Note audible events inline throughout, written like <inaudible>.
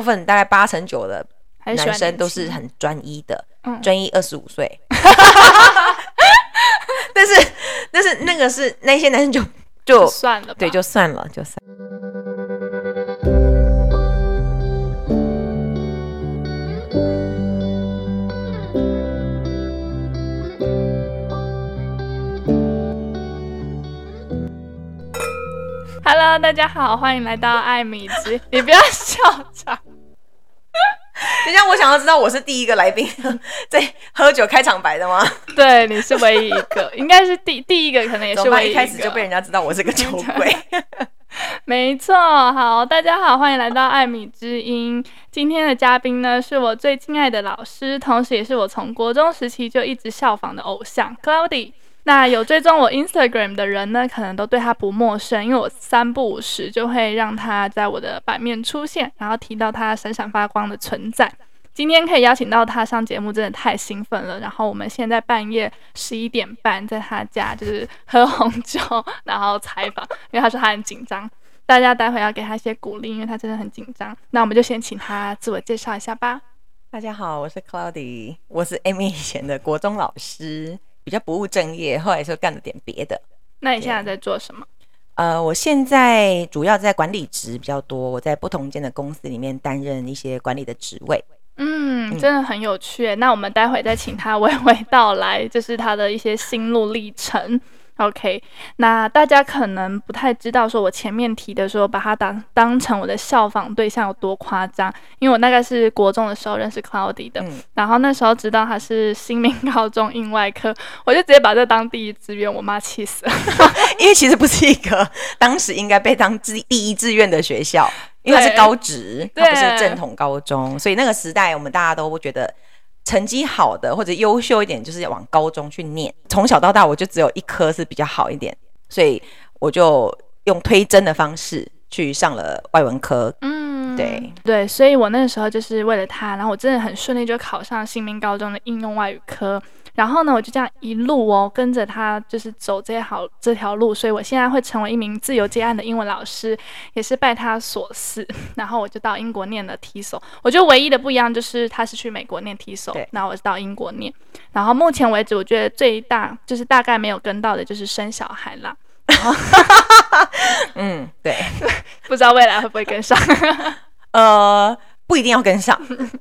部分大概八成九的男生都是很专一的，专一二十五岁。<laughs> 但是，但是那个是那些男生就就，就算了，对，就算了，就算了。Hello，大家好，欢迎来到艾米之。你不要笑场。<laughs> <laughs> 等一下，我想要知道我是第一个来宾 <laughs> 在喝酒开场白的吗？对，你是唯一一个，<laughs> 应该是第第一个，可能也是唯。一开始就被人家知道我是个酒鬼。没错，好，大家好，欢迎来到艾米之音。今天的嘉宾呢，是我最敬爱的老师，同时也是我从国中时期就一直效仿的偶像 Cloudy。那有追踪我 Instagram 的人呢，可能都对他不陌生，因为我三不五时就会让他在我的版面出现，然后提到他闪闪发光的存在。今天可以邀请到他上节目，真的太兴奋了。然后我们现在半夜十一点半在他家，就是喝红酒，然后采访，因为他说他很紧张，大家待会要给他一些鼓励，因为他真的很紧张。那我们就先请他自我介绍一下吧。大家好，我是 Cloudy，我是 Amy 以前的国中老师。比较不务正业，后来就干了点别的。那你现在在做什么？呃，我现在主要在管理职比较多，我在不同间的公司里面担任一些管理的职位。嗯，真的很有趣。那我们待会再请他娓娓道来，就是他的一些心路历程。OK，那大家可能不太知道，说我前面提的说，把他当当成我的效仿对象有多夸张。因为我大概是国中的时候认识 Cloudy 的，嗯、然后那时候知道他是新民高中应外科，我就直接把这当第一志愿，我妈气死了。<laughs> 因为其实不是一个当时应该被当第第一志愿的学校，因为它是高职，它不是正统高中，所以那个时代我们大家都会觉得。成绩好的或者优秀一点，就是要往高中去念。从小到大，我就只有一科是比较好一点，所以我就用推甄的方式去上了外文科。嗯，对对，所以我那个时候就是为了他，然后我真的很顺利就考上新民高中的应用外语科。然后呢，我就这样一路哦跟着他，就是走这条这条路，所以我现在会成为一名自由接案的英文老师，也是拜他所赐。<laughs> 然后我就到英国念了 TESOL，我觉得唯一的不一样就是他是去美国念 TESOL，然后我是到英国念。然后目前为止，我觉得最大就是大概没有跟到的就是生小孩啦。<laughs> 嗯，对，<laughs> 不知道未来会不会跟上。呃。不一定要跟上，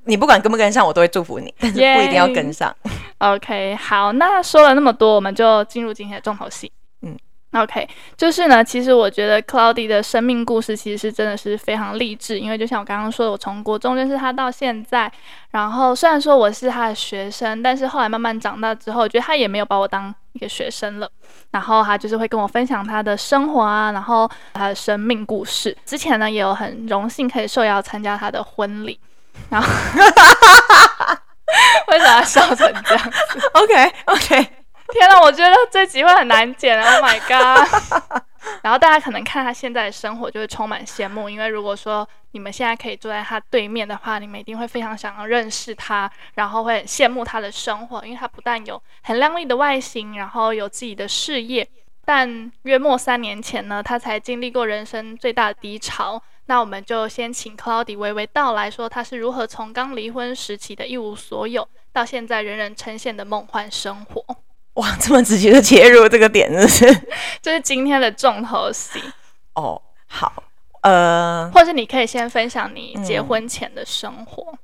你不管跟不跟上，我都会祝福你。但是不一定要跟上。Yeah. OK，好，那说了那么多，我们就进入今天的重头戏。嗯，OK，就是呢，其实我觉得 Cloudy 的生命故事其实是真的是非常励志，因为就像我刚刚说的，我从国中认识他到现在，然后虽然说我是他的学生，但是后来慢慢长大之后，我觉得他也没有把我当一个学生了，然后他就是会跟我分享他的生活啊，然后他的生命故事。之前呢，也有很荣幸可以受邀参加他的婚礼，然后 <laughs> 为什么要笑成这样子？OK OK，天哪，我觉得这集会很难剪，Oh my god！<laughs> 然后大家可能看他现在的生活就会充满羡慕，因为如果说你们现在可以坐在他对面的话，你们一定会非常想要认识他，然后会很羡慕他的生活，因为他不但有很靓丽的外形，然后有自己的事业，但约莫三年前呢，他才经历过人生最大的低潮。那我们就先请 Cloudy 娓娓道来说，他是如何从刚离婚时期的一无所有，到现在人人称羡的梦幻生活。哇，这么直接的切入这个点，是 <laughs> 这是今天的重头戏哦。好，呃，或者你可以先分享你结婚前的生活。嗯、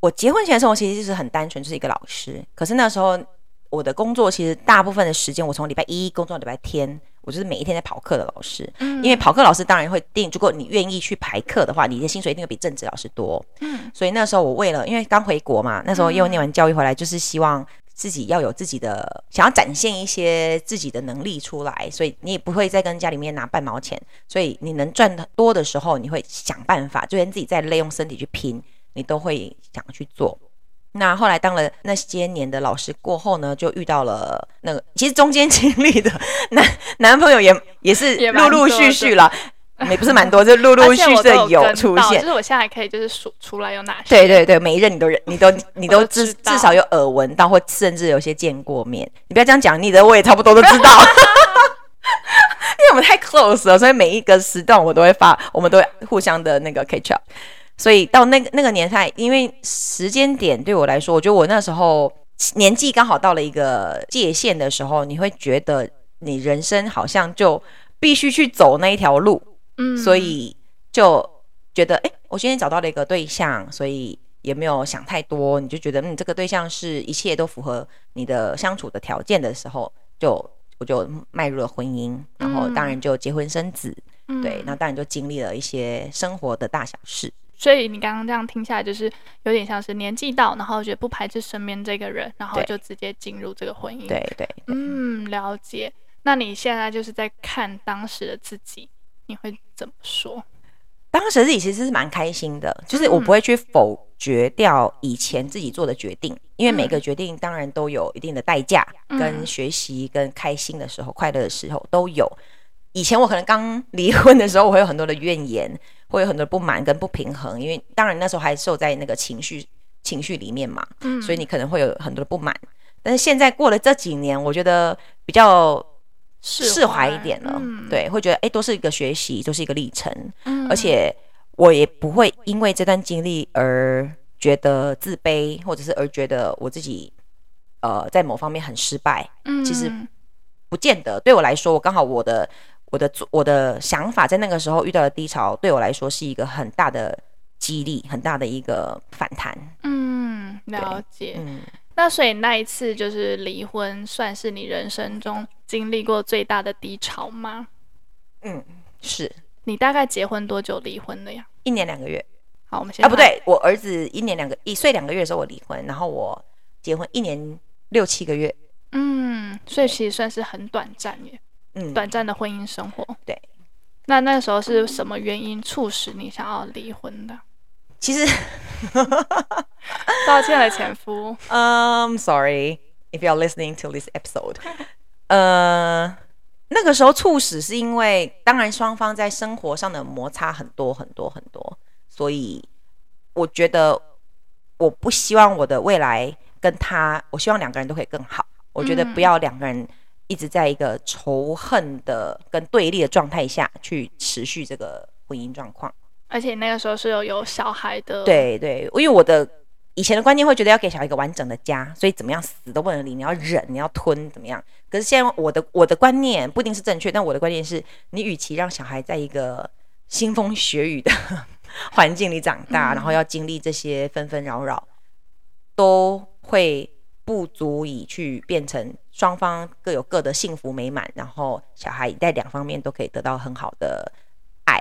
我结婚前的生活其实就是很单纯，就是一个老师。可是那时候我的工作其实大部分的时间，我从礼拜一工作到礼拜天，我就是每一天在跑课的老师。嗯，因为跑课老师当然会定，如果你愿意去排课的话，你的薪水一定会比正职老师多。嗯，所以那时候我为了，因为刚回国嘛，那时候又念完教育回来，就是希望。自己要有自己的，想要展现一些自己的能力出来，所以你也不会再跟家里面拿半毛钱，所以你能赚的多的时候，你会想办法，就连自己再累用身体去拼，你都会想去做。那后来当了那些年的老师过后呢，就遇到了那个，其实中间经历的 <laughs> 男男朋友也也是陆陆续续了。也不是蛮多，就陆陆续续的有出现。就是我现在还可以就是数出来有哪些。对对对，每一任你都认，你都你都至至少有耳闻到，或甚至有些见过面。你不要这样讲，你的我也差不多都知道。<laughs> 因为我们太 close 了，所以每一个时段我都会发，我们都会互相的那个 catch up。所以到那个那个年代，因为时间点对我来说，我觉得我那时候年纪刚好到了一个界限的时候，你会觉得你人生好像就必须去走那一条路，嗯，所以就觉得，哎，我今天找到了一个对象，所以也没有想太多，你就觉得，嗯，这个对象是一切都符合你的相处的条件的时候，就我就迈入了婚姻，然后当然就结婚生子，嗯，对，那当然就经历了一些生活的大小事。所以你刚刚这样听下来，就是有点像是年纪到，然后觉得不排斥身边这个人，然后就直接进入这个婚姻。对对，对，嗯，了解。那你现在就是在看当时的自己，你会怎么说？当时自己其实是蛮开心的，就是我不会去否决掉以前自己做的决定，嗯、因为每个决定当然都有一定的代价，嗯、跟学习、跟开心的时候、快乐的时候都有。以前我可能刚离婚的时候，我会有很多的怨言，会有很多不满跟不平衡，因为当然那时候还受在那个情绪情绪里面嘛，嗯，所以你可能会有很多的不满。但是现在过了这几年，我觉得比较释怀一点了，嗯、对，会觉得哎，都是一个学习，都是一个历程，嗯，而且我也不会因为这段经历而觉得自卑，或者是而觉得我自己呃在某方面很失败，嗯，其实不见得。对我来说，我刚好我的。我的我的想法在那个时候遇到的低潮，对我来说是一个很大的激励，很大的一个反弹。嗯，了解。嗯，那所以那一次就是离婚，算是你人生中经历过最大的低潮吗？嗯，是。你大概结婚多久离婚的呀？一年两个月。好，我们先。啊，不对，我儿子一年两个一岁两个月的时候我离婚，然后我结婚一年六七个月。嗯，所以其实算是很短暂耶。嗯，短暂的婚姻生活。对，那那个时候是什么原因促使你想要离婚的？其实，抱歉了，前夫。<laughs> 嗯、um,，sorry if you are listening to this episode。呃，那个时候促使是因为，当然双方在生活上的摩擦很多很多很多，所以我觉得我不希望我的未来跟他，我希望两个人都可以更好。我觉得不要两个人。一直在一个仇恨的跟对立的状态下去持续这个婚姻状况，而且那个时候是有有小孩的。对对，因为我的以前的观念会觉得要给小孩一个完整的家，所以怎么样死都不能离，你要忍，你要吞，怎么样？可是现在我的我的观念不一定是正确，但我的观念是你与其让小孩在一个腥风血雨的环境里长大，嗯、然后要经历这些纷纷扰扰，都会。不足以去变成双方各有各的幸福美满，然后小孩在两方面都可以得到很好的爱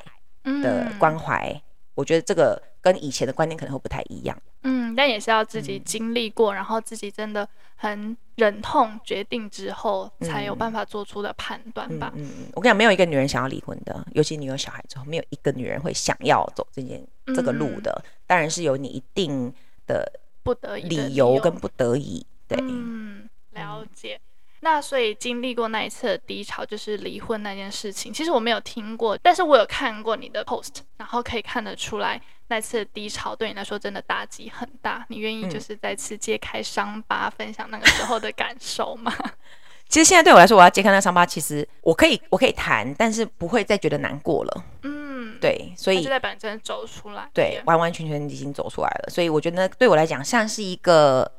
的关怀。嗯、我觉得这个跟以前的观念可能会不太一样。嗯，但也是要自己经历过，嗯、然后自己真的很忍痛决定之后，才有办法做出的判断吧。嗯嗯，我跟你讲，没有一个女人想要离婚的，尤其你有小孩之后，没有一个女人会想要走这件这个路的。嗯、当然是有你一定的不得已理由跟不得已。对，嗯，了解。那所以经历过那一次的低潮，就是离婚那件事情。其实我没有听过，但是我有看过你的 post，然后可以看得出来，那次的低潮对你来说真的打击很大。你愿意就是再次揭开伤疤，分享那个时候的感受吗？<laughs> 其实现在对我来说，我要揭开那伤疤，其实我可以，我可以谈，但是不会再觉得难过了。嗯，对，所以就代表真的走出来，对，完完全全已经走出来了。所以我觉得，对我来讲，像是一个。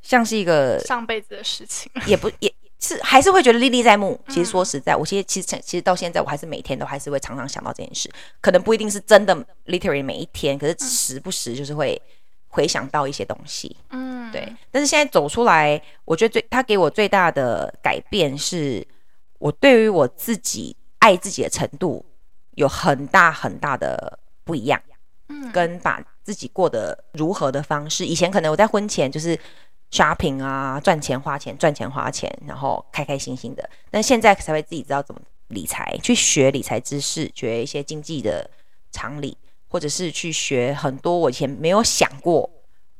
像是一个上辈子的事情，也不也是还是会觉得历历在目。其实说实在，我其实其实其实到现在，我还是每天都还是会常常想到这件事。可能不一定是真的 literally 每一天，可是时不时就是会回想到一些东西。嗯，对。但是现在走出来，我觉得最他给我最大的改变是，我对于我自己爱自己的程度有很大很大的不一样。嗯，跟把自己过得如何的方式，以前可能我在婚前就是。Shopping 啊，赚钱花钱，赚钱花钱，然后开开心心的。但现在才会自己知道怎么理财，去学理财知识，学一些经济的常理，或者是去学很多我以前没有想过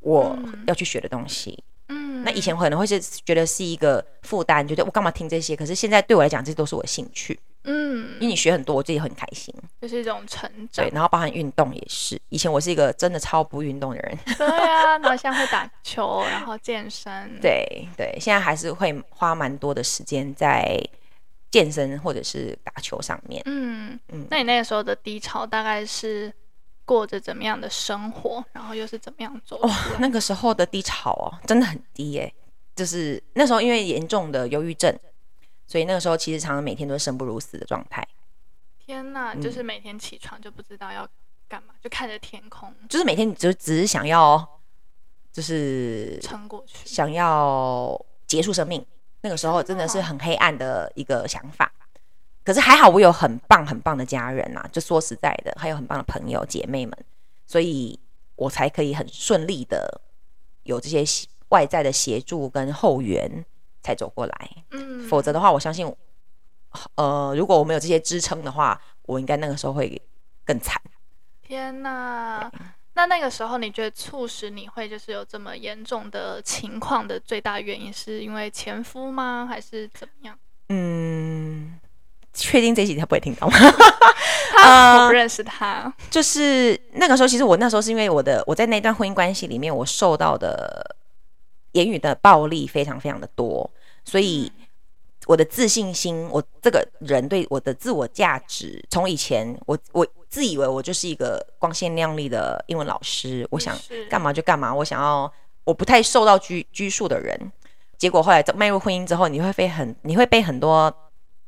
我要去学的东西。嗯，那以前可能会是觉得是一个负担，觉得我干嘛听这些？可是现在对我来讲，这些都是我的兴趣。嗯，因为你学很多，我自己很开心，就是一种成长。对，然后包含运动也是。以前我是一个真的超不运动的人。对啊，然后现在会打球，然后健身。<laughs> 对对，现在还是会花蛮多的时间在健身或者是打球上面。嗯嗯，那你那个时候的低潮大概是过着怎么样的生活，然后又是怎么样做？哇，那个时候的低潮哦，真的很低耶。就是那时候因为严重的忧郁症，所以那个时候其实常常每天都是生不如死的状态。天哪，就是每天起床就不知道要干嘛，嗯、就看着天空，就是每天就只是想要，就是撑过去，想要结束生命。那个时候真的是很黑暗的一个想法。可是还好，我有很棒很棒的家人呐、啊，就说实在的，还有很棒的朋友姐妹们，所以我才可以很顺利的有这些外在的协助跟后援才走过来。嗯，否则的话，我相信，呃，如果我没有这些支撑的话，我应该那个时候会更惨。天哪！那那个时候，你觉得促使你会就是有这么严重的情况的最大原因，是因为前夫吗？还是怎么样？嗯。确定这一集他不会听到吗？<laughs> 他我不认识他。呃，就是那个时候，其实我那时候是因为我的我在那段婚姻关系里面，我受到的言语的暴力非常非常的多，所以我的自信心，我这个人对我的自我价值，从以前我我自以为我就是一个光鲜亮丽的英文老师，我想干嘛就干嘛，我想要我不太受到拘拘束的人，结果后来迈入婚姻之后，你会被很你会被很多。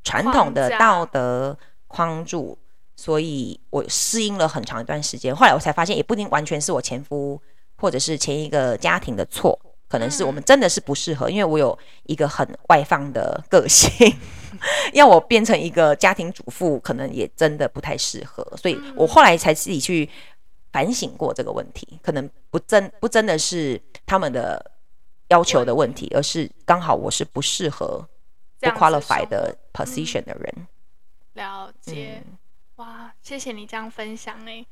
传统的道德框住，所以我适应了很长一段时间。后来我才发现，也不一定完全是我前夫或者是前一个家庭的错，可能是我们真的是不适合。因为我有一个很外放的个性，<laughs> 要我变成一个家庭主妇，可能也真的不太适合。所以我后来才自己去反省过这个问题，可能不真不真的是他们的要求的问题，而是刚好我是不适合。不 qualify 的 position 的人，嗯，了解，嗯，哇，谢谢你这样分享哎。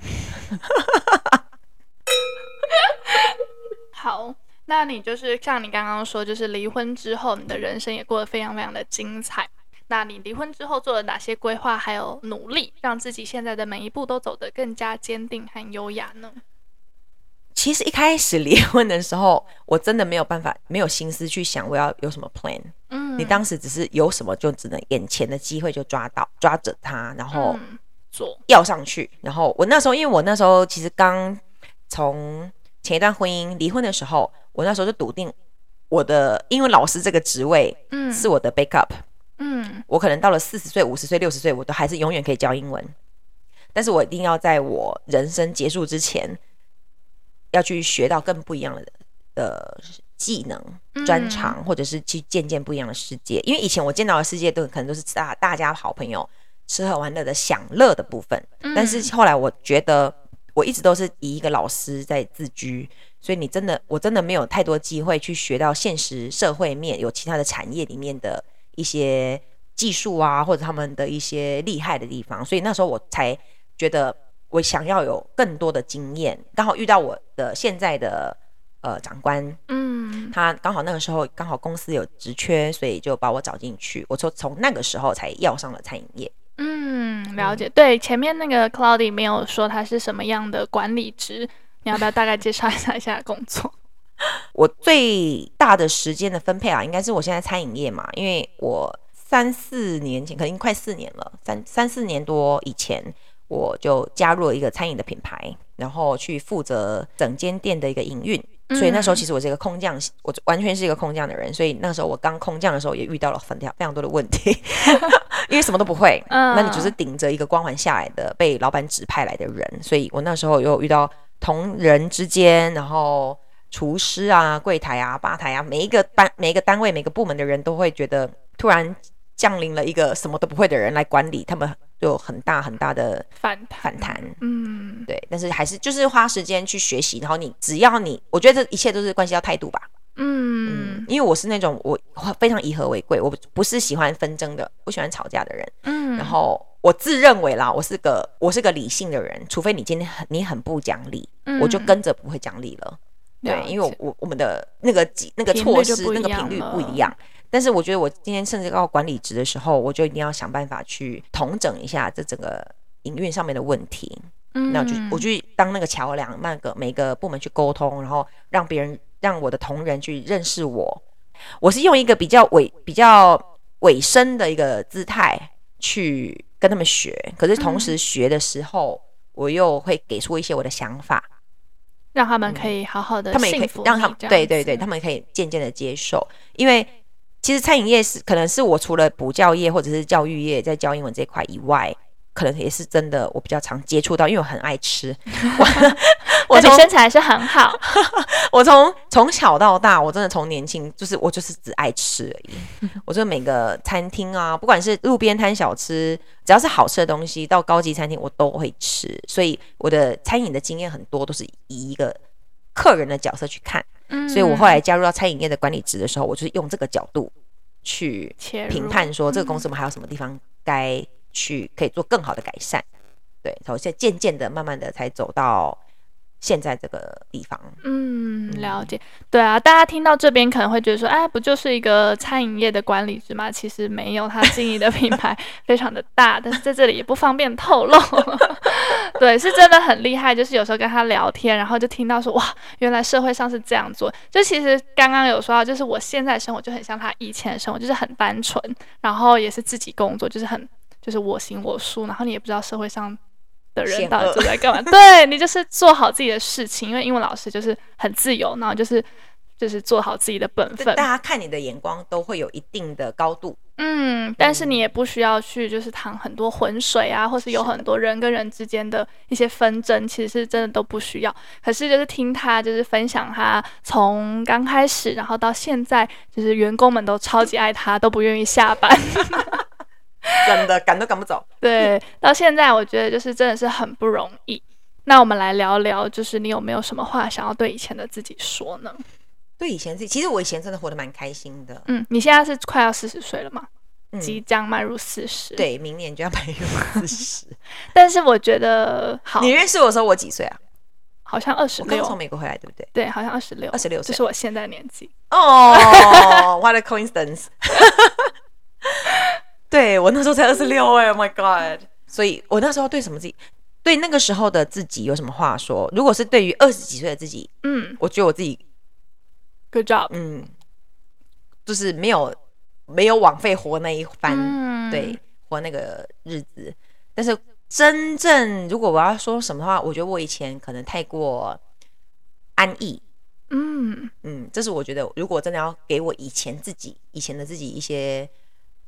<laughs> 好，那你就是像你刚刚说，就是离婚之后，你的人生也过得非常非常的精彩。那你离婚之后做了哪些规划，还有努力，让自己现在的每一步都走得更加坚定和优雅呢？其实一开始离婚的时候，我真的没有办法，没有心思去想我要有什么 plan。嗯，你当时只是有什么就只能眼前的机会就抓到，抓着它，然后做要上去。然后我那时候，因为我那时候其实刚从前一段婚姻离婚的时候，我那时候就笃定我的英文老师这个职位，嗯，是我的 backup。嗯，我可能到了四十岁、五十岁、六十岁，我都还是永远可以教英文。但是我一定要在我人生结束之前。要去学到更不一样的的技能、专长，或者是去见见不一样的世界。因为以前我见到的世界都可能都是大大家好朋友吃喝玩乐的享乐的部分，但是后来我觉得我一直都是以一个老师在自居，所以你真的我真的没有太多机会去学到现实社会面有其他的产业里面的一些技术啊，或者他们的一些厉害的地方，所以那时候我才觉得。我想要有更多的经验，刚好遇到我的现在的呃长官，嗯，他刚好那个时候刚好公司有职缺，所以就把我找进去。我说从那个时候才要上了餐饮业。嗯，了解。对，前面那个 Cloudy 没有说他是什么样的管理职，你要不要大概介绍一下一下工作？<laughs> 我最大的时间的分配啊，应该是我现在餐饮业嘛，因为我三四年前，可能快四年了，三三四年多以前。我就加入了一个餐饮的品牌，然后去负责整间店的一个营运。所以那时候其实我是一个空降，我完全是一个空降的人。所以那时候我刚空降的时候也遇到了很非常多的问题，<laughs> 因为什么都不会。那你只是顶着一个光环下来的被老板指派来的人。所以我那时候又遇到同仁之间，然后厨师啊、柜台啊、吧台啊，每一个班、每一个单位、每个部门的人都会觉得突然降临了一个什么都不会的人来管理他们。有很大很大的反反弹，嗯，对，但是还是就是花时间去学习，然后你只要你，我觉得这一切都是关系到态度吧，嗯，嗯，因为我是那种我非常以和为贵，我不是喜欢纷争的，不喜欢吵架的人，嗯，然后我自认为啦，我是个我是个理性的人，除非你今天很你很不讲理，嗯，我就跟着不会讲理了，对，因为我我们的那个那个措施那个频率不一样。但是我觉得，我今天甚至到管理职的时候，我就一定要想办法去统整一下这整个营运上面的问题。嗯，那就我去当那个桥梁，那个每个部门去沟通，然后让别人让我的同仁去认识我。我是用一个比较尾比较尾声的一个姿态去跟他们学，可是同时学的时候，我又会给出一些我的想法，让他们可以好好的、嗯，他们也可以让他们对对对，他们可以渐渐的接受，因为其实餐饮业是可能是我除了补教业或者是教育业在教英文这一块以外。可能也是真的，我比较常接触到，因为我很爱吃。<laughs> 我 <laughs> 的身材还是很好。<laughs> 我从从小到大，我真的从年轻就是我就是只爱吃而已。我觉得每个餐厅啊，不管是路边摊小吃，只要是好吃的东西，到高级餐厅我都会吃。所以我的餐饮的经验很多都是以一个客人的角色去看。嗯。所以我后来加入到餐饮业的管理职的时候，我就是用这个角度去评判说，这个公司我们还有什么地方该。去可以做更好的改善，对，然后现在渐渐的、慢慢的才走到现在这个地方。嗯，了解。对啊，大家听到这边可能会觉得说，哎，不就是一个餐饮业的管理职吗？其实没有，他经营的品牌 <laughs> 非常的大，但是在这里也不方便透露。<laughs> 对，是真的很厉害。就是有时候跟他聊天，然后就听到说，哇，原来社会上是这样做。就其实刚刚有说到，就是我现在生活就很像他以前的生活，就是很单纯，然后也是自己工作，就是很。就是我行我素，然后你也不知道社会上的人到底都在干嘛。<laughs> 对，你就是做好自己的事情，因为英文老师就是很自由，然后就是就是做好自己的本分。大家看你的眼光都会有一定的高度，嗯，但是你也不需要去就是淌很多浑水啊，或是有很多人跟人之间的一些纷争，其实是真的都不需要。可是就是听他就是分享他从刚开始，然后到现在，就是员工们都超级爱他，都不愿意下班。<laughs> <laughs> 真的赶都赶不走。对，到现在我觉得就是真的是很不容易。那我们来聊聊，就是你有没有什么话想要对以前的自己说呢？对以前自己，其实我以前真的活得蛮开心的。嗯，你现在是快要四十岁了吗？嗯，即将迈入四十。对，明年就要迈入四十。<laughs> 但是我觉得，好，你认识我的时候我几岁啊？好像二十六。刚从美国回来，对不对？对，好像二十六，二十六岁，就是我现在年纪。哦，<laughs> What a coincidence！对，我那时候才二十六哎，Oh my God！所以我那时候对什么自己，对那个时候的自己有什么话说？如果是对于二十几岁的自己，嗯，我觉得我自己，Good job，嗯，就是没有没有枉费活那一番，嗯，对，活那个日子。但是真正如果我要说什么的话，我觉得我以前可能太过安逸，嗯嗯，这是我觉得如果真的要给我以前自己以前的自己一些。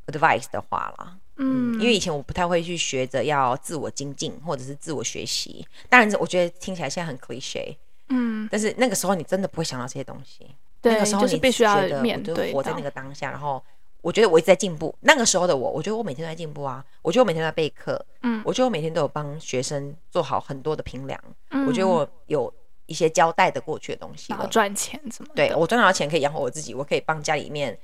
Advice 的话啦，嗯，因为以前我不太会去学着要自我精进或者是自我学习，当然我觉得听起来现在很 cliche，嗯，但是那个时候你真的不会想到这些东西，对，那个时候你必须要面对，活在那个当下，然后我觉得我一直在进步，那个时候的我，我觉得我每天都在进步啊，我觉得我每天都在备课，嗯，我觉得我每天都有帮学生做好很多的评量，嗯，我觉得我有一些交代的过去的东西，然后赚钱怎么，对，我赚到钱可以养活我自己，我可以帮家里面。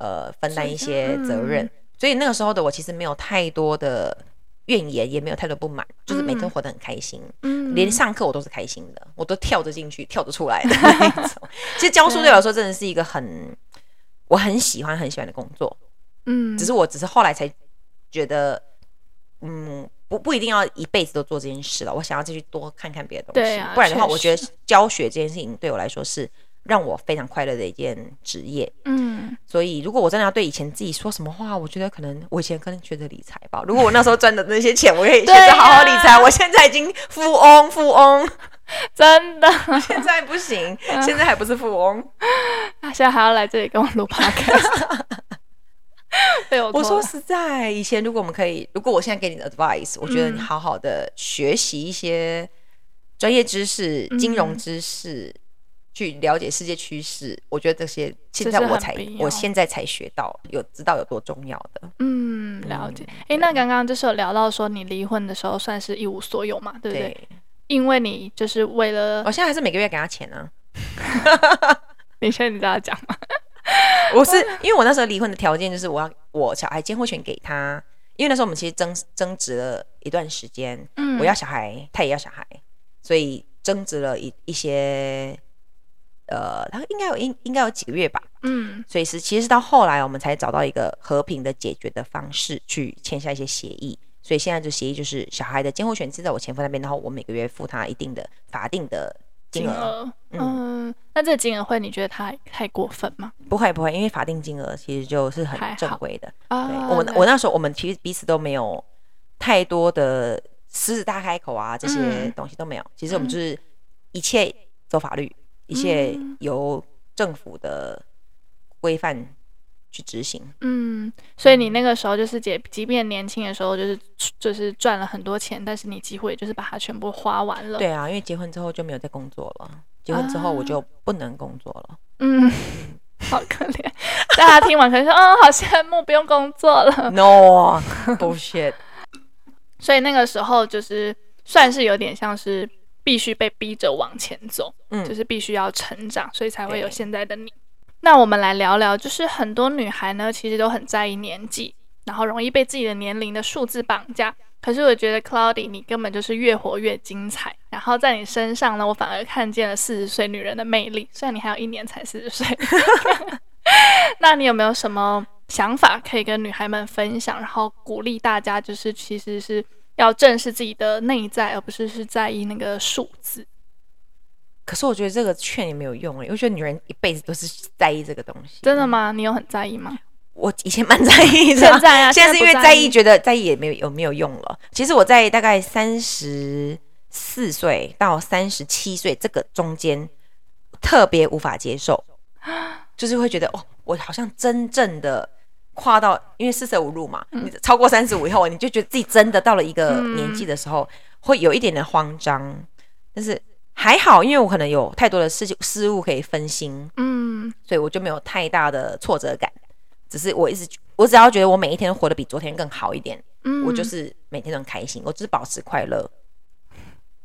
呃，分担一些责任，嗯，所以那个时候的我其实没有太多的怨言，也没有太多不满，嗯，就是每天活得很开心，嗯，连上课我都是开心的，我都跳着进去，跳着出来的 <laughs> 那种。其实教书对我来说真的是一个很我很喜欢很喜欢的工作，嗯，只是我只是后来才觉得，嗯，不不一定要一辈子都做这件事了，我想要继续多看看别的东西，不然的话，我觉得教学这件事情对我来说是。让我非常快乐的一件职业，嗯，所以如果我真的要对以前自己说什么话，我觉得可能我以前可能觉得理财吧。<laughs> 如果我那时候赚的那些钱，我可以选择好好理财，啊，我现在已经富翁，富翁，<laughs> 真的，现在不行，嗯，现在还不是富翁，他现在还要来这里跟我录 podcast。<laughs> 对我，我说实在，以前如果我们可以，如果我现在给你的 advice，我觉得你好好的学习一些专业知识，嗯，金融知识。去了解世界趋势，我觉得这些现在我才，我现在才学到，有知道有多重要的。嗯，了解。哎、嗯，那刚刚就是有聊到说，你离婚的时候算是一无所有嘛，对不对？对，因为你就是为了，我现在还是每个月给他钱呢、啊。<laughs> 你现在你知道讲吗？<laughs> 我是因为我那时候离婚的条件就是我要我小孩监护权给他，因为那时候我们其实争争执了一段时间，嗯，我要小孩，他也要小孩，所以争执了一一些。呃，他应该有应应该有几个月吧，嗯，所以是其实是到后来我们才找到一个和平的解决的方式，去签下一些协议。所以现在这协议就是小孩的监护权是在我前夫那边，然后我每个月付他一定的法定的金额。嗯，嗯，那这个金额会你觉得他太过分吗？不会不会，因为法定金额其实就是很正规的。对，我们我那时候我们其实彼此都没有太多的狮子大开口啊，这些东西都没有。其实我们就是一切走法律，一切由政府的规范去执行。嗯，所以你那个时候就是姐，即便年轻的时候就是就是赚了很多钱，但是你几乎也就是把它全部花完了。对啊，因为结婚之后就没有再工作了，结婚之后我就不能工作了。嗯。<laughs> 好可怜，大家听完可能说，嗯，好羡慕，不用工作了。No，bullshit。<laughs> 所以那个时候就是算是有点像是必须被逼着往前走，嗯，就是必须要成长，所以才会有现在的你。那我们来聊聊，就是很多女孩呢，其实都很在意年纪，然后容易被自己的年龄的数字绑架。可是我觉得 Cloudy 你根本就是越活越精彩，然后在你身上呢，我反而看见了四十岁女人的魅力。虽然你还有一年才四十岁，<laughs> 那你有没有什么想法可以跟女孩们分享，然后鼓励大家，就是其实是要正视自己的内在，而不是是在意那个数字。可是我觉得这个劝也没有用诶，我觉得女人一辈子都是在意这个东西。真的吗？你有很在意吗？我以前蛮在意的，现在啊，现在是因为在意，觉得在意也没有有没有用了。其实我在大概三十四岁到三十七岁这个中间，特别无法接受，<gasps> 就是会觉得哦，我好像真正的跨到，因为四舍五入嘛，你超过三十五以后，你就觉得自己真的到了一个年纪的时候，会有一点点慌张。但是还好，因为我可能有太多的事情事物可以分心，嗯，所以我就没有太大的挫折感。只是我一直，我只要觉得我每一天活得比昨天更好一点，嗯，我就是每天都很开心，我只是保持快乐，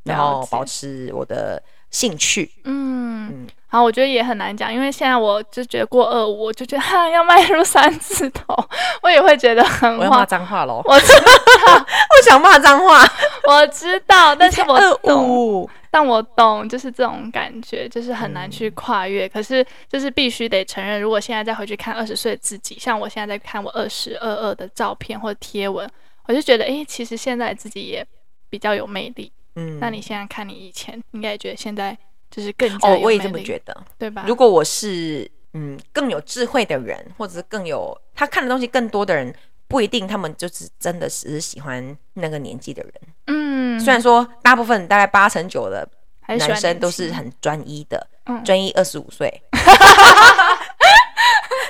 然后保持我的兴趣，嗯嗯。好，我觉得也很难讲，因为现在我就觉得过二五，我就觉得哈要迈入三字头，<laughs> 我也会觉得很。我要骂脏话喽！我知 <laughs> 道，我想骂脏话，<laughs> 我知道，但是我懂。但我懂，就是这种感觉，就是很难去跨越。嗯、可是，就是必须得承认，如果现在再回去看二十岁自己，像我现在在看我二十二二的照片或者贴文，我就觉得，哎、欸，其实现在自己也比较有魅力。嗯，那你现在看你以前，应该觉得现在就是更。哦，我也这么觉得，对吧？如果我是嗯更有智慧的人，或者是更有他看的东西更多的人，不一定他们就是真的只是喜欢那个年纪的人。嗯，虽然说大部分大概八成九的男生都是很专一的，专一二十五岁。<laughs>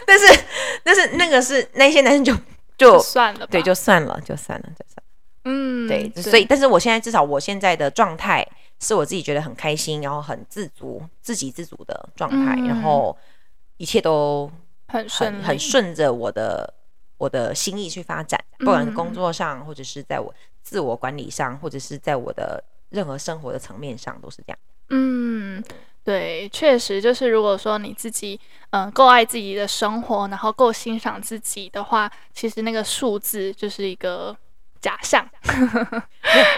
但是但是那个是那些男生就就，算了，对，就算了，就算了，就算了。嗯，对，所以但是我现在至少我现在的状态是我自己觉得很开心，然后很自足、自给自足的状态，嗯、然后一切都很顺很顺着我的我的心意去发展，不管工作上，或者是在我自我管理上，或者是在我的任何生活的层面上，都是这样。嗯，对，确实就是如果说你自己嗯够爱自己的生活，然后够欣赏自己的话，其实那个数字就是一个假象。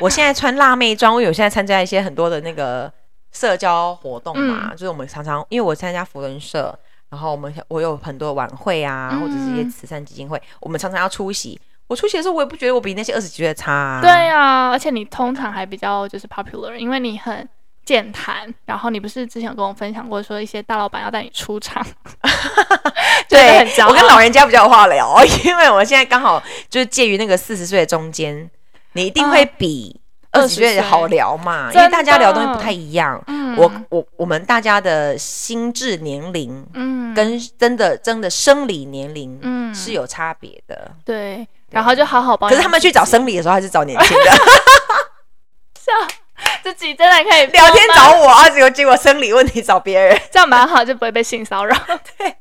我现在穿辣妹装，因为我现在参加一些很多的那个社交活动嘛，嗯、就是我们常常因为我参加福伦社。然后我们我有很多晚会啊，嗯、或者是一些慈善基金会，我们常常要出席。我出席的时候，我也不觉得我比那些二十几岁的差、啊。对啊，而且你通常还比较就是 popular，因为你很健谈。然后你不是之前有跟我分享过，说一些大老板要带你出场，<laughs> 对，我跟老人家比较有话聊，<laughs> 因为我现在刚好就是介于那个四十岁的中间，你一定会比。二十岁好聊嘛，因为大家聊的东西不太一样。嗯，我我我们大家的心智年龄，嗯，跟真的真的生理年龄，嗯，是有差别的。对，然后就好好帮。可是他们去找生理的时候，还是找年轻的。<laughs> 笑，<laughs> 自己真的可以聊天找我，啊，结果结果生理问题找别人，<laughs> 这样蛮好，就不会被性骚扰。<laughs> 对，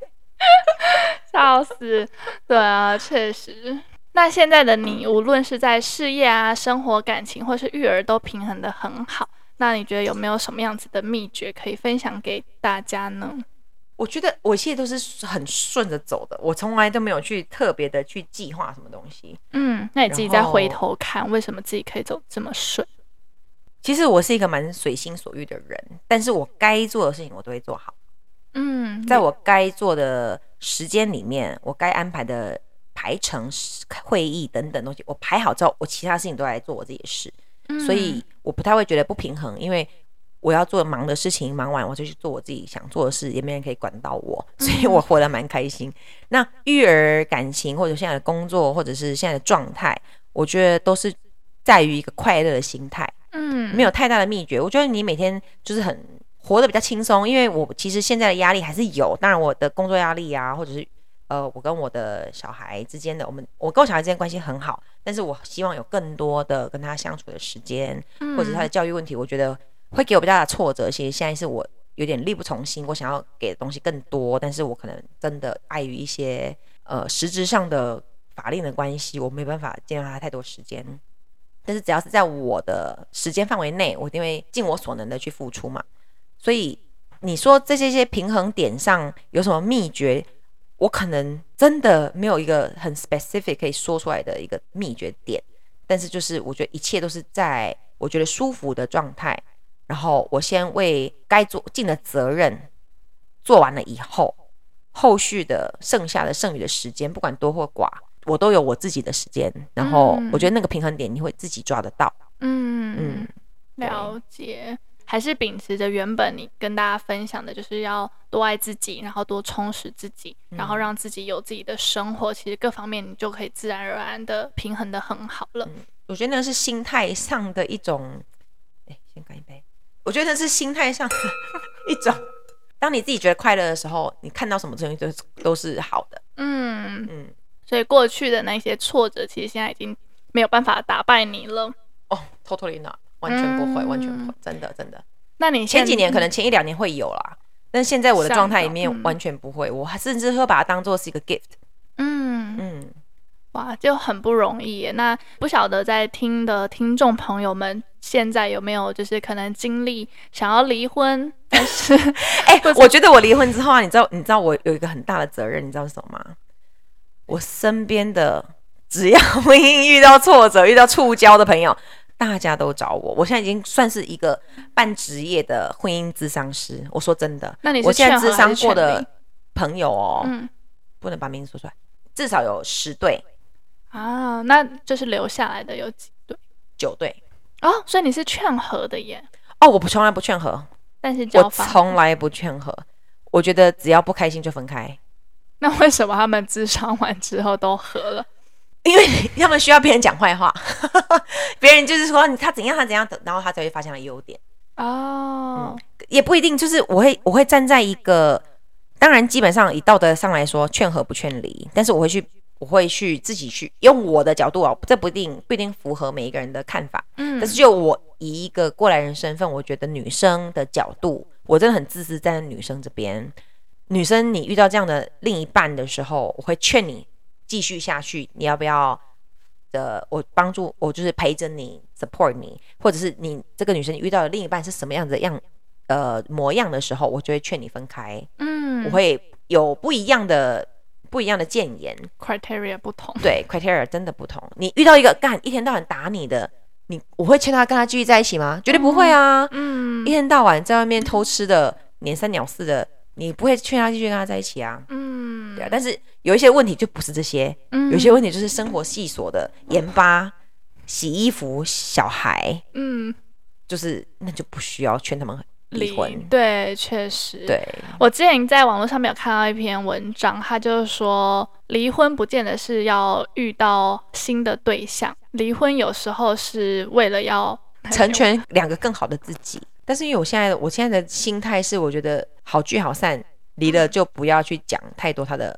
笑死。对啊，确实。那现在的你，无论是在事业啊、生活、感情，或是育儿，都平衡的很好。那你觉得有没有什么样子的秘诀可以分享给大家呢？我觉得我现在都是很顺着走的，我从来都没有去特别的去计划什么东西。嗯，那你自己再回头看，为什么自己可以走这么顺？其实我是一个蛮随心所欲的人，但是我该做的事情我都会做好。嗯，在我该做的时间里面，我该安排的。排程、会议等等东西，我排好之后，我其他事情都来做我自己的事，嗯、所以我不太会觉得不平衡，因为我要做忙的事情，忙完我就去做我自己想做的事，也没人可以管到我，所以我活得蛮开心。嗯、那育儿、感情或者现在的工作，或者是现在的状态，我觉得都是在于一个快乐的心态，嗯，没有太大的秘诀。我觉得你每天就是很活得比较轻松，因为我其实现在的压力还是有，当然我的工作压力啊，或者是呃，我跟我的小孩之间的，我们我跟我小孩之间关系很好，但是我希望有更多的跟他相处的时间，或者是他的教育问题，我觉得会给我比较大的挫折。其实现在是我有点力不从心，我想要给的东西更多，但是我可能真的碍于一些呃实质上的法令的关系，我没办法见到他太多时间。但是只要是在我的时间范围内，我一定会尽我所能的去付出嘛。所以你说这些些平衡点上有什么秘诀？我可能真的没有一个很 specific 可以说出来的一个秘诀点。但是就是我觉得一切都是在我觉得舒服的状态，然后我先为该做尽的责任做完了以后，后续的剩下的剩余的时间，不管多或寡。我都有我自己的时间，然后我觉得那个平衡点你会自己抓得到。嗯嗯，了解，还是秉持着原本你跟大家分享的，就是要多爱自己，然后多充实自己，嗯、然后让自己有自己的生活。其实各方面你就可以自然而然的平衡的很好了。嗯、我觉得那是心态上的一种，哎，先干一杯。我觉得那是心态上的 <laughs> 一种，当你自己觉得快乐的时候，你看到什么东西都都是好的。嗯嗯。嗯所以过去的那些挫折，其实现在已经没有办法打败你了。哦，totally not，完全不会，嗯、完全不会，真的真的。那你前几年可能前一两年会有啦，但现在我的状态里面完全不会，嗯、我还甚至会把它当做是一个 gift。嗯嗯，哇，就很不容易耶。那不晓得在听的听众朋友们，现在有没有就是可能经历想要离婚？但是，<laughs> 哎、欸，我觉得我离婚之后啊，你知道，你知道我有一个很大的责任，你知道是什么吗？我身边的只要婚姻遇到挫折、遇到触礁的朋友，大家都找我。我现在已经算是一个半职业的婚姻咨商师。我说真的，那你我现在咨商过的朋友哦，嗯，不能把名字说出来，至少有十对啊。那就是留下来的有几对？九对哦。所以你是劝和的耶？哦，我不从来不劝和，但是我从来不劝和。我觉得只要不开心就分开。<laughs> 那为什么他们智商完之后都和了？因为他们需要别人讲坏话，<laughs> 别人就是说他怎样他怎样的，然后他才会发现了优点。哦、嗯，也不一定，就是我会我会站在一个，当然基本上以道德上来说，劝和不劝离，但是我会去我会去自己去用我的角度啊，这不一定不一定符合每一个人的看法。嗯，但是就我以一个过来人身份，我觉得女生的角度，我真的很自私站在女生这边。女生，你遇到这样的另一半的时候，我会劝你继续下去。你要不要的？我帮助我，就是陪着你，support 你，或者是你这个女生你遇到的另一半是什么样子的样呃模样的时候，我就会劝你分开。嗯，我会有不一样的不一样的谏言，criteria 不同。对，criteria 真的不同。你遇到一个干一天到晚打你的，你我会劝他跟他继续在一起吗？绝对不会啊。嗯，一天到晚在外面偷吃的，连三鸟四的。你不会劝他继续跟他在一起啊？嗯，对啊。但是有一些问题就不是这些，嗯，有些问题就是生活细琐的盐巴、洗衣服、小孩，嗯，就是那就不需要劝他们离婚。对，确实。对，我之前在网络上面有看到一篇文章，他就是说，离婚不见得是要遇到新的对象，离婚有时候是为了要成全两个更好的自己。但是因为我现在，我现在的心态是，我觉得好聚好散，离了就不要去讲太多他的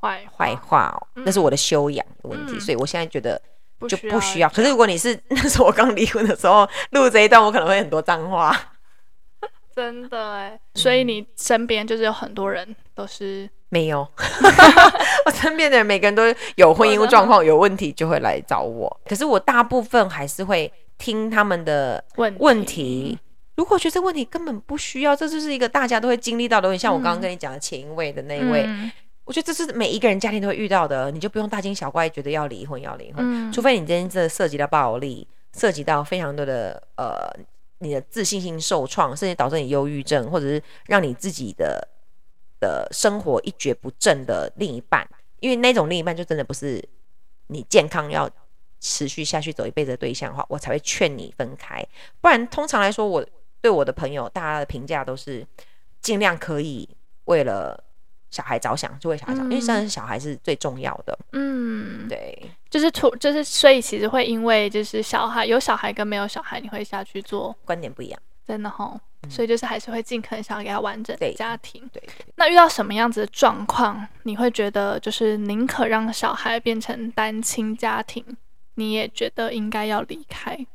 坏坏话哦，那是我的修养的问题，所以我现在觉得就不需要。可是如果你是 <laughs> 那时候我刚离婚的时候录这一段，我可能会很多脏话。<laughs> 真的哎，所以你身边就是有很多人都是没有，<laughs> 我身边的人每个人都有婚姻状况有问题就会来找我，可是我大部分还是会听他们的问题。如果觉得这个问题根本不需要，这就是一个大家都会经历到的问题。像我刚刚跟你讲的前一位的那一位，嗯、我觉得这是每一个人家庭都会遇到的，你就不用大惊小怪，觉得要离婚要离婚，嗯、除非你今天这涉及到暴力，涉及到非常多的呃你的自信心受创，甚至导致你忧郁症，或者是让你自己的的生活一蹶不振的另一半，因为那种另一半就真的不是你健康要持续下去走一辈子的对象的话，我才会劝你分开。不然通常来说我。对我的朋友，大家的评价都是尽量可以为了小孩着想，就为小孩着想，嗯、因为真的是小孩是最重要的。嗯，对，就是出就是，所以其实会因为就是小孩有小孩跟没有小孩，你会下去做观点不一样，真的齁。嗯、所以就是还是会尽可能想要给他完整的家庭。对，对对。那遇到什么样子的状况，你会觉得就是宁可让小孩变成单亲家庭，你也觉得应该要离开？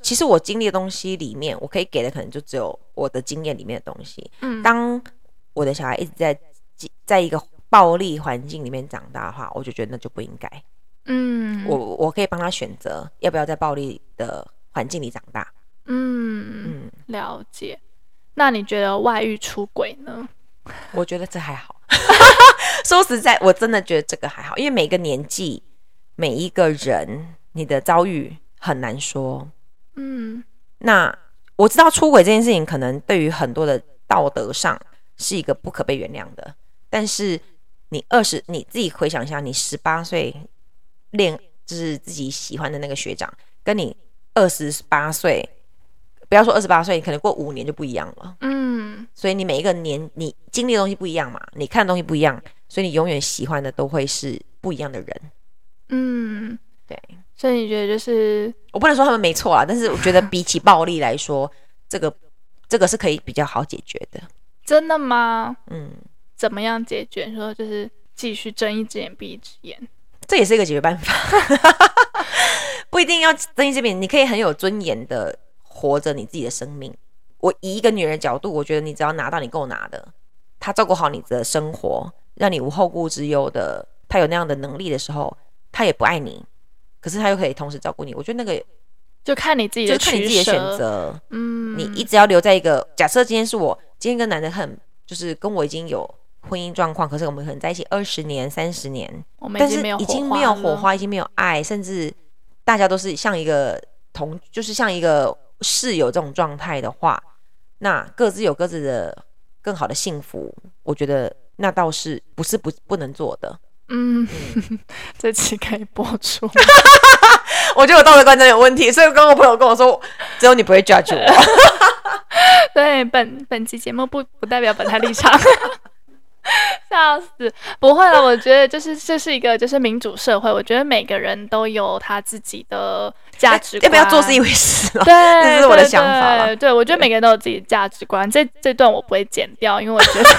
其实我经历的东西里面，我可以给的可能就只有我的经验里面的东西。嗯，当我的小孩一直在。在一个暴力环境里面长大的话，我就觉得那就不应该。嗯，我我可以帮他选择要不要在暴力的环境里长大。嗯嗯，了解。那你觉得外遇出轨呢？我觉得这还好。<laughs> 说实在，我真的觉得这个还好，因为每个年纪、每一个人，你的遭遇很难说。嗯，那我知道出轨这件事情，可能对于很多的道德上是一个不可被原谅的。但是你二十，你自己回想一下，你十八岁恋就是自己喜欢的那个学长，跟你二十八岁，不要说二十八岁，你可能过五年就不一样了。嗯，所以你每一个年你经历的东西不一样嘛，你看的东西不一样，所以你永远喜欢的都会是不一样的人。嗯，对。所以你觉得就是我不能说他们没错啊，但是我觉得比起暴力来说，这个这个是可以比较好解决的。真的吗？嗯。怎么样解决？你说就是继续睁一只眼闭一只眼，这也是一个解决办法。<laughs> 不一定要睁一只眼，你可以很有尊严的活着你自己的生命。我以一个女人的角度，我觉得你只要拿到你够拿的，他照顾好你的生活，让你无后顾之忧的，他有那样的能力的时候，他也不爱你，可是他又可以同时照顾你。我觉得那个就看你自己的，就看你自己的选择。嗯，你一直要留在一个假设，今天是我，今天跟男的很，就是跟我已经有。婚姻状况，可是我们可能在一起二十年、三十年，但是已经没有火花，已经没有爱，甚至大家都是像一个同，就是像一个室友这种状态的话，那各自有各自的更好的幸福，我觉得那倒是不是不不能做的。嗯，嗯 <laughs> 这期可以播出。<laughs> 我觉得我道德观真的有问题，所以刚刚我朋友跟我说，只有你不会 judge 我。<laughs> 对，本本期节目不不代表本台立场。笑死，不会了。我觉得就是这是一个就是民主社会，我觉得每个人都有他自己的价值观。要不要做是一回事，对，这是我的想法。对，对，我觉得每个人都有自己的价值观。这这段我不会剪掉，因为我觉得。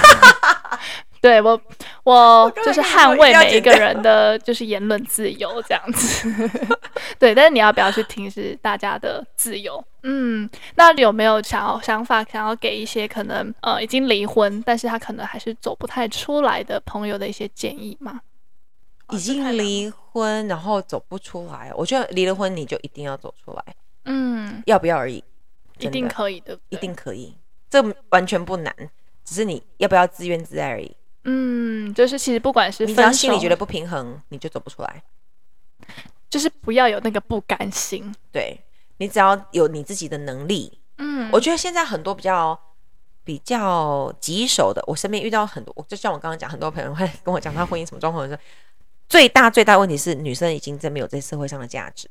对我，我就是捍卫每一个人的就是言论自由这样子。<laughs> 对，但是你要不要去听是大家的自由。嗯，那有没有想要想法，想要给一些可能呃已经离婚，但是他可能还是走不太出来的朋友的一些建议吗？已经离婚然后走不出来，我觉得离了婚你就一定要走出来。嗯，要不要而已，一定可以的，一定可以，这完全不难，只是你要不要自怨自艾而已。嗯，就是其实不管是你只要心里觉得不平衡，你就走不出来。就是不要有那个不甘心。对，你只要有你自己的能力。嗯，我觉得现在很多比较比较棘手的，我身边遇到很多，就像我刚刚讲，很多朋友会跟我讲他婚姻什么状况的时候，最大最大问题是女生已经真没有在社会上的价值。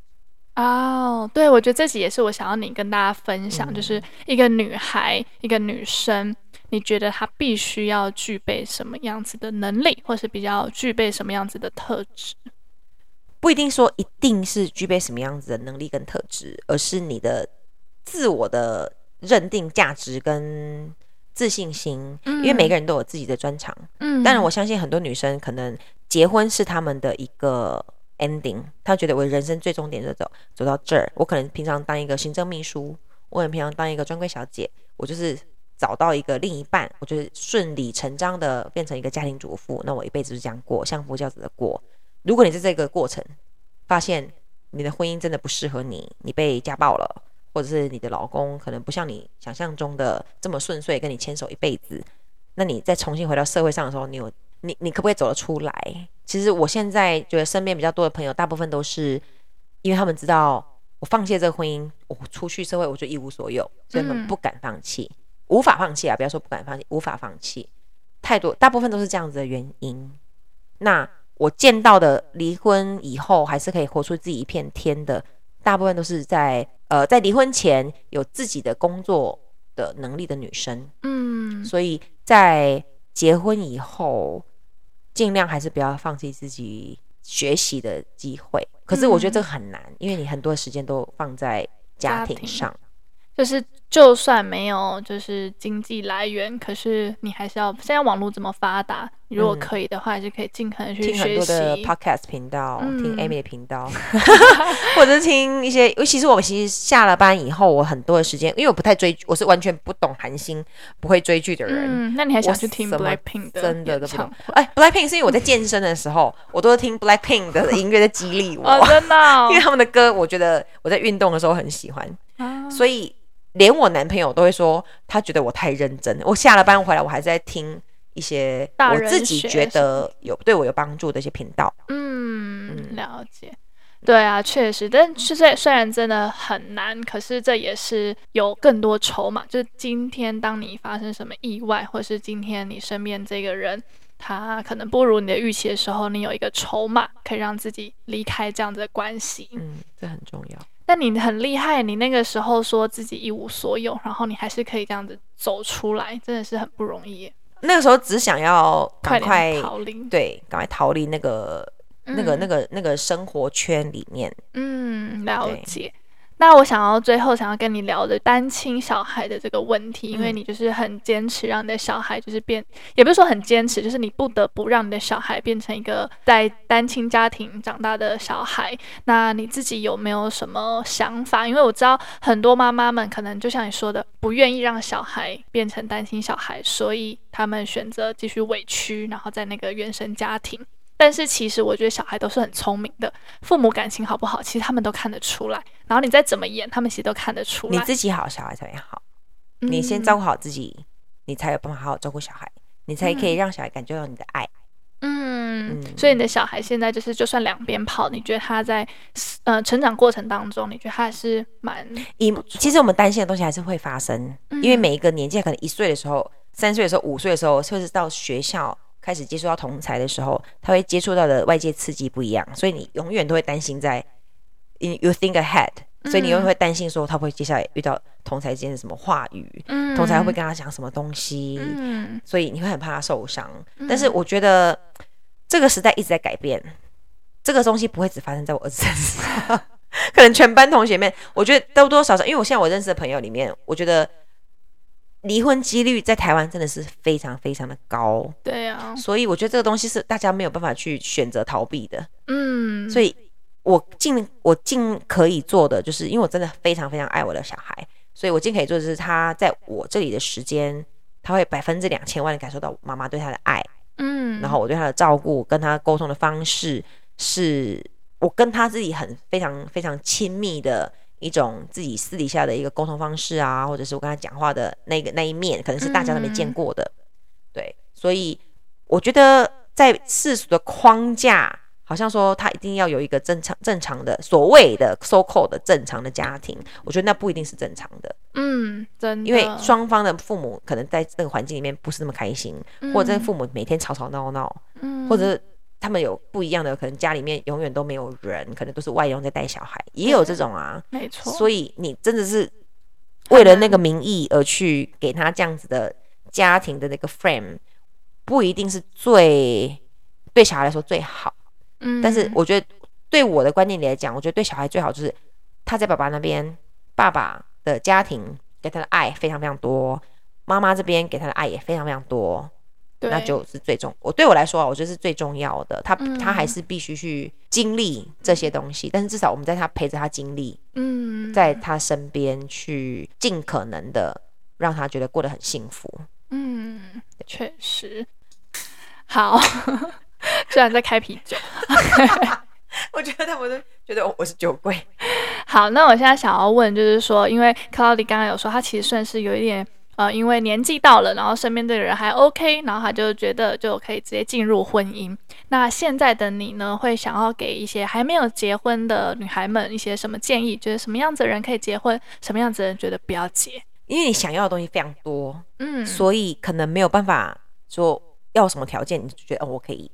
哦，对，我觉得这集也是我想要你跟大家分享，嗯、就是一个女孩，一个女生。你觉得他必须要具备什么样子的能力，或是比较具备什么样子的特质？不一定说一定是具备什么样子的能力跟特质，而是你的自我的认定、价值跟自信心。嗯，因为每个人都有自己的专长。嗯，当然我相信很多女生可能结婚是他们的一个 ending，她觉得我人生最终点就走走到这儿。我可能平常当一个行政秘书，我可能平常当一个专柜小姐，我就是。找到一个另一半，我就是顺理成章的变成一个家庭主妇，那我一辈子就这样过，相夫教子的过。如果你在这个过程发现你的婚姻真的不适合你，你被家暴了，或者是你的老公可能不像你想象中的这么顺遂，跟你牵手一辈子，那你再重新回到社会上的时候，你有你你可不可以走得出来？其实我现在觉得身边比较多的朋友，大部分都是因为他们知道我放弃这个婚姻，我出去社会我就一无所有，所以他们不敢放弃。嗯无法放弃啊！不要说不敢放弃，无法放弃，太多，大部分都是这样子的原因。那我见到的离婚以后还是可以活出自己一片天的，大部分都是在呃在离婚前有自己的工作的能力的女生。嗯，所以在结婚以后，尽量还是不要放弃自己学习的机会。可是我觉得这个很难，嗯、因为你很多时间都放在家庭上。就是，就算没有就是经济来源，可是你还是要。现在网络这么发达，如果可以的话，还是可以尽可能去学习。听很多的 podcast 频道，嗯、听 Amy 的频道，<laughs> 或者是听一些。尤其是我其实下了班以后，我很多的时间，因为我不太追，我是完全不懂韩星，不会追剧的人。嗯，那你还想去听 Blackpink 的？真的都不懂。哎，Blackpink 是因为我在健身的时候，我都是听 Blackpink 的音乐在激励我。哦，真的、哦。<laughs> 因为他们的歌，我觉得我在运动的时候很喜欢，啊、所以。连我男朋友都会说，他觉得我太认真。我下了班回来，我还是在听一些我自己觉得有对我有帮助的一些频道。嗯，嗯了解。对啊，确实，但是虽虽然真的很难，可是这也是有更多筹码。就是今天当你发生什么意外，或是今天你身边这个人他可能不如你的预期的时候，你有一个筹码可以让自己离开这样子的关系。嗯，这很重要。但你很厉害，你那个时候说自己一无所有，然后你还是可以这样子走出来，真的是很不容易。那个时候只想要赶快，快逃离，对，赶快逃离那个、嗯、那个、那个、那个生活圈里面。嗯，了解。那我想要最后想要跟你聊的单亲小孩的这个问题，因为你就是很坚持让你的小孩就是变，也不是说很坚持，就是你不得不让你的小孩变成一个在单亲家庭长大的小孩。那你自己有没有什么想法？因为我知道很多妈妈们可能就像你说的，不愿意让小孩变成单亲小孩，所以他们选择继续委屈，然后在那个原生家庭。但是其实我觉得小孩都是很聪明的，父母感情好不好，其实他们都看得出来。然后你再怎么演，他们其实都看得出来。你自己好，小孩才会好。嗯、你先照顾好自己，你才有办法好好照顾小孩，你才可以让小孩感觉到你的爱。嗯，嗯，所以你的小孩现在就是，就算两边跑，你觉得他在呃成长过程当中，你觉得他还是蛮……一其实我们担心的东西还是会发生，嗯、因为每一个年纪可能一岁的时候、三岁的时候、五岁的时候，甚至到学校。开始接触到同才的时候，他会接触到的外界刺激不一样，所以你永远都会担心在，you think ahead，所以你永远会担心说他会接下来遇到同才之间的什么话语，嗯、同才会跟他讲什么东西，嗯、所以你会很怕他受伤。嗯、但是我觉得这个时代一直在改变，这个东西不会只发生在我儿子身上，<laughs> 可能全班同学面，我觉得多多少少，因为我现在我认识的朋友里面，我觉得。离婚几率在台湾真的是非常非常的高，对啊，所以我觉得这个东西是大家没有办法去选择逃避的，嗯，所以我尽我尽可以做的，就是因为我真的非常非常爱我的小孩，所以我尽可以做的是他在我这里的时间，他会百分之两千万的感受到妈妈对他的爱，嗯，然后我对他的照顾，跟他沟通的方式，是我跟他自己很非常非常亲密的。一种自己私底下的一个沟通方式啊，或者是我跟他讲话的那个那一面，可能是大家都没见过的，嗯、对，所以我觉得在世俗的框架，好像说他一定要有一个正常正常的所谓的 so called 的正常的家庭，我觉得那不一定是正常的，嗯，真。的，因为双方的父母可能在这个环境里面不是那么开心，嗯、或者父母每天吵吵闹闹，嗯，或者。他们有不一样的，可能家里面永远都没有人，可能都是外佣在带小孩，也有这种啊，没错。所以你真的是为了那个名义而去给他这样子的家庭的那个 frame，不一定是最对小孩来说最好。嗯，但是我觉得对我的观念里来讲，我觉得对小孩最好就是他在爸爸那边，爸爸的家庭给他的爱非常非常多，妈妈这边给他的爱也非常非常多。对那就是最重，我对我来说啊，我觉得是最重要的。他、嗯、他还是必须去经历这些东西，但是至少我们在他陪着他经历，嗯，在他身边去尽可能的让他觉得过得很幸福。嗯，确实。好，<laughs> 虽然在开啤酒，<laughs> 我觉得他们都觉得我是酒鬼。好，那我现在想要问，就是说，因为 Cloudy 刚刚有说，他其实算是有一点。呃，因为年纪到了，然后身边这个人还 OK，然后他就觉得就可以直接进入婚姻。那现在的你呢，会想要给一些还没有结婚的女孩们一些什么建议？觉得什么样子的人可以结婚，什么样子的人觉得不要结？因为你想要的东西非常多，嗯，所以可能没有办法说要什么条件，你就觉得哦，我可以。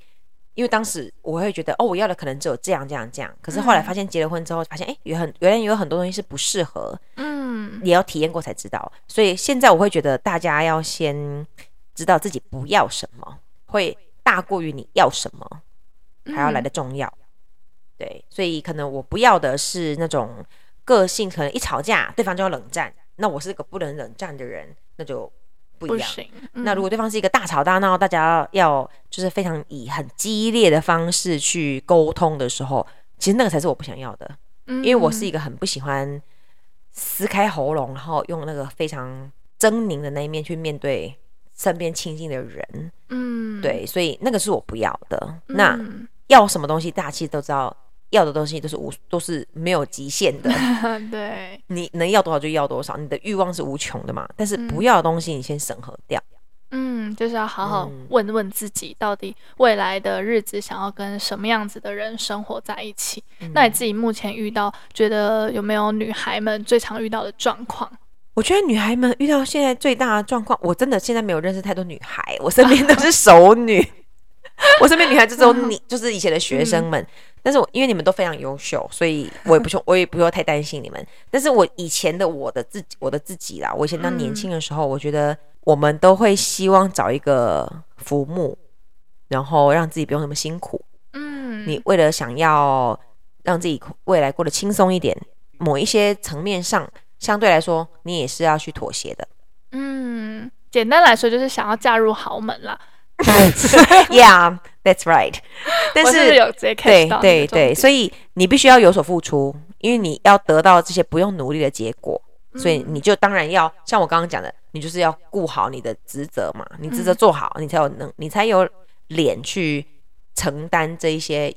因为当时我会觉得哦，我要的可能只有这样这样这样，可是后来发现结了婚之后，发现哎，有很原来有很多东西是不适合，嗯，也要体验过才知道。所以现在我会觉得大家要先知道自己不要什么，会大过于你要什么还要来的重要。嗯、对，所以可能我不要的是那种个性，可能一吵架对方就要冷战，那我是个不能冷战的人，那就不一样。那如果对方是一个大吵大闹，大家要就是非常以很激烈的方式去沟通的时候，其实那个才是我不想要的。嗯、因为我是一个很不喜欢撕开喉咙，然后用那个非常狰狞的那一面去面对身边亲近的人。嗯，对，所以那个是我不要的。嗯、那要什么东西，大家其实都知道，要的东西都是无都是没有极限的。<laughs> 对，你能要多少就要多少，你的欲望是无穷的嘛。但是不要的东西，你先审核掉。嗯，就是要好好问问自己，到底未来的日子想要跟什么样子的人生活在一起。嗯、那你自己目前遇到，觉得有没有女孩们最常遇到的状况？我觉得女孩们遇到现在最大的状况，我真的现在没有认识太多女孩，我身边都是熟女。<laughs> 我身边女孩子只有你，<laughs> 就是以前的学生们。嗯、但是我因为你们都非常优秀，所以我也不用，<laughs> 我也不用太担心你们。但是我以前的我的自己，我的自己啦，我以前当年轻的时候，嗯、我觉得。我们都会希望找一个浮木，然后让自己不用那么辛苦。嗯，你为了想要让自己未来过得轻松一点，某一些层面上，相对来说，你也是要去妥协的。嗯，简单来说就是想要嫁入豪门啦。<laughs> <laughs> Yeah, that's right。<laughs> 但是，是有对对对，所以你必须要有所付出，因为你要得到这些不用努力的结果。所以你就当然要像我刚刚讲的，你就是要顾好你的职责嘛，你职责做好，你才有能，你才有脸去承担这一些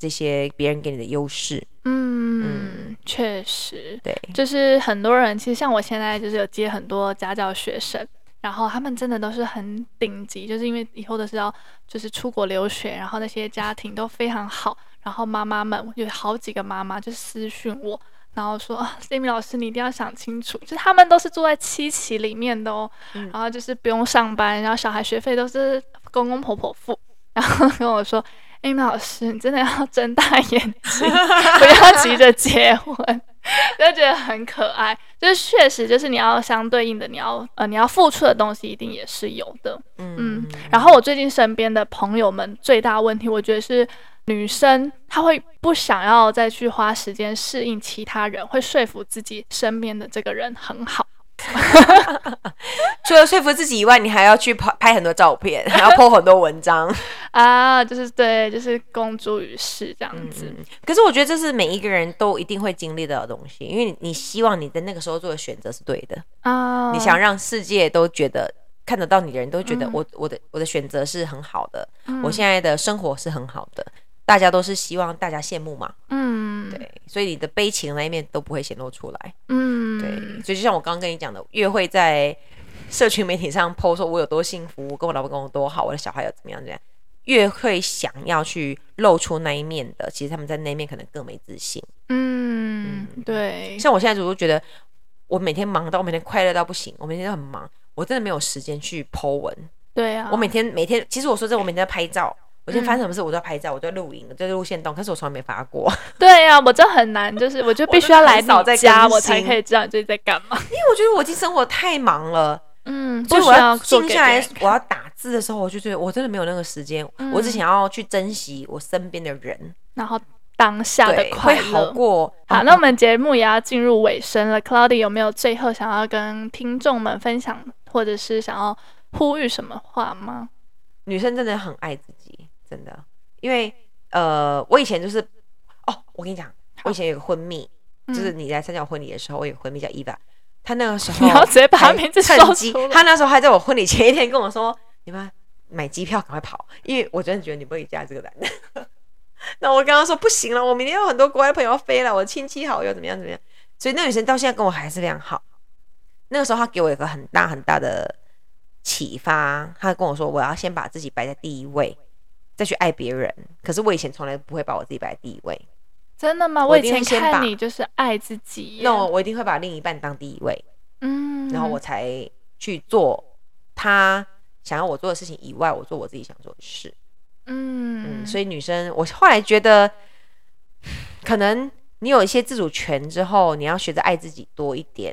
这些别人给你的优势。嗯，嗯，确实，对，就是很多人其实像我现在就是有接很多家教学生，然后他们真的都是很顶级，就是因为以后都是要就是出国留学，然后那些家庭都非常好，然后妈妈们有好几个妈妈就私讯我。然后说，<laughs> Amy 老师，你一定要想清楚，就是他们都是住在七期里面的哦，嗯、然后就是不用上班，然后小孩学费都是公公婆婆付，然后跟我说，Amy 老师，你真的要睁大眼睛，<laughs> 不要急着结婚，<laughs> 就觉得很可爱，就是确实就是你要相对应的，你要呃你要付出的东西一定也是有的，嗯，嗯，然后我最近身边的朋友们最大问题，我觉得是。女生她会不想要再去花时间适应其他人，会说服自己身边的这个人很好。<laughs> 除了说服自己以外，你还要去拍拍很多照片，<laughs> 还要 po 很多文章。啊，就是对，就是公诸于世这样子，嗯。可是我觉得这是每一个人都一定会经历的东西，因为你希望你在那个时候做的选择是对的。啊，你想让世界都觉得看得到你的人都觉得我，嗯、我的我的选择是很好的，嗯、我现在的生活是很好的。大家都是希望大家羡慕嘛，嗯，对，所以你的悲情那一面都不会显露出来，嗯，对，所以就像我刚刚跟你讲的，越会在社群媒体上 po 说我有多幸福，我跟我老公跟我多好，我的小孩又怎么样怎么样，越会想要去露出那一面的，其实他们在那一面可能更没自信，嗯，嗯。对，像我现在如果觉得我每天忙到我每天快乐到不行，我每天都很忙，我真的没有时间去 po 文，对啊，我每天每天，其实我说真的，我每天在拍照。我今天发生什么事，我都要拍照，我都要录影，我都要录线动，可是我从来没发过。<laughs> 对呀、啊，我这很难，就是我就必须要来你家，我才可以知道你最近在干嘛。因为我觉得我已经生活太忙了，嗯，所以我要静下来，我要打字的时候，我就觉得我真的没有那个时间，嗯、我只想要去珍惜我身边的人，然后当下的快乐会好过。好，那我们节目也要进入尾声了，Cloudy 有没有最后想要跟听众们分享，或者是想要呼吁什么话吗？女生真的很爱自己。真的，因为呃，我以前就是哦，我跟你讲，我以前有个婚蜜，就是你来参加我婚礼的时候，我有个闺蜜叫伊娃，她那个时 <laughs> 候，你要直接把她名字说出来，她那时候还在我婚礼前一天跟我说：“你们买机票赶快跑，因为我真的觉得你不会嫁这个男的。<laughs> ”那我刚刚说不行了，我明天有很多国外朋友要飞了，我的亲戚好友怎么样怎么样，所以那女生到现在跟我还是非常好。那个时候她给我一个很大很大的启发，她跟我说：“我要先把自己摆在第一位。”再去爱别人，可是我以前从来不会把我自己摆在第一位。真的吗？我以前看你就是爱自己。那我一定会把另一半当第一位，嗯，然后我才去做他想要我做的事情以外，我做我自己想做的事。嗯嗯，所以女生，我后来觉得，可能你有一些自主权之后，你要学着爱自己多一点，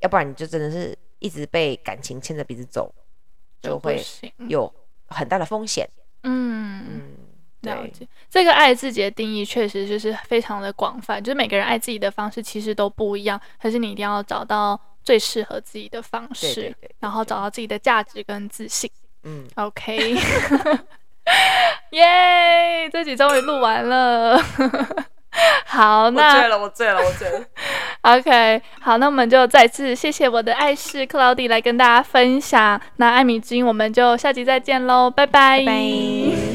要不然你就真的是一直被感情牵着鼻子走。就会有很大的风险。嗯嗯，了解。这个爱自己的定义确实就是非常的广泛，就是每个人爱自己的方式其实都不一样，可是你一定要找到最适合自己的方式，对对对对对，然后找到自己的价值跟自信。嗯，OK，<laughs> <laughs> 耶这集终于录完了。<laughs> <laughs> 好，那我醉了，我醉了，我醉了。<laughs> OK，好，那我们就再次谢谢我的爱士克劳迪来跟大家分享。那艾米金，我们就下集再见喽，拜拜。拜拜。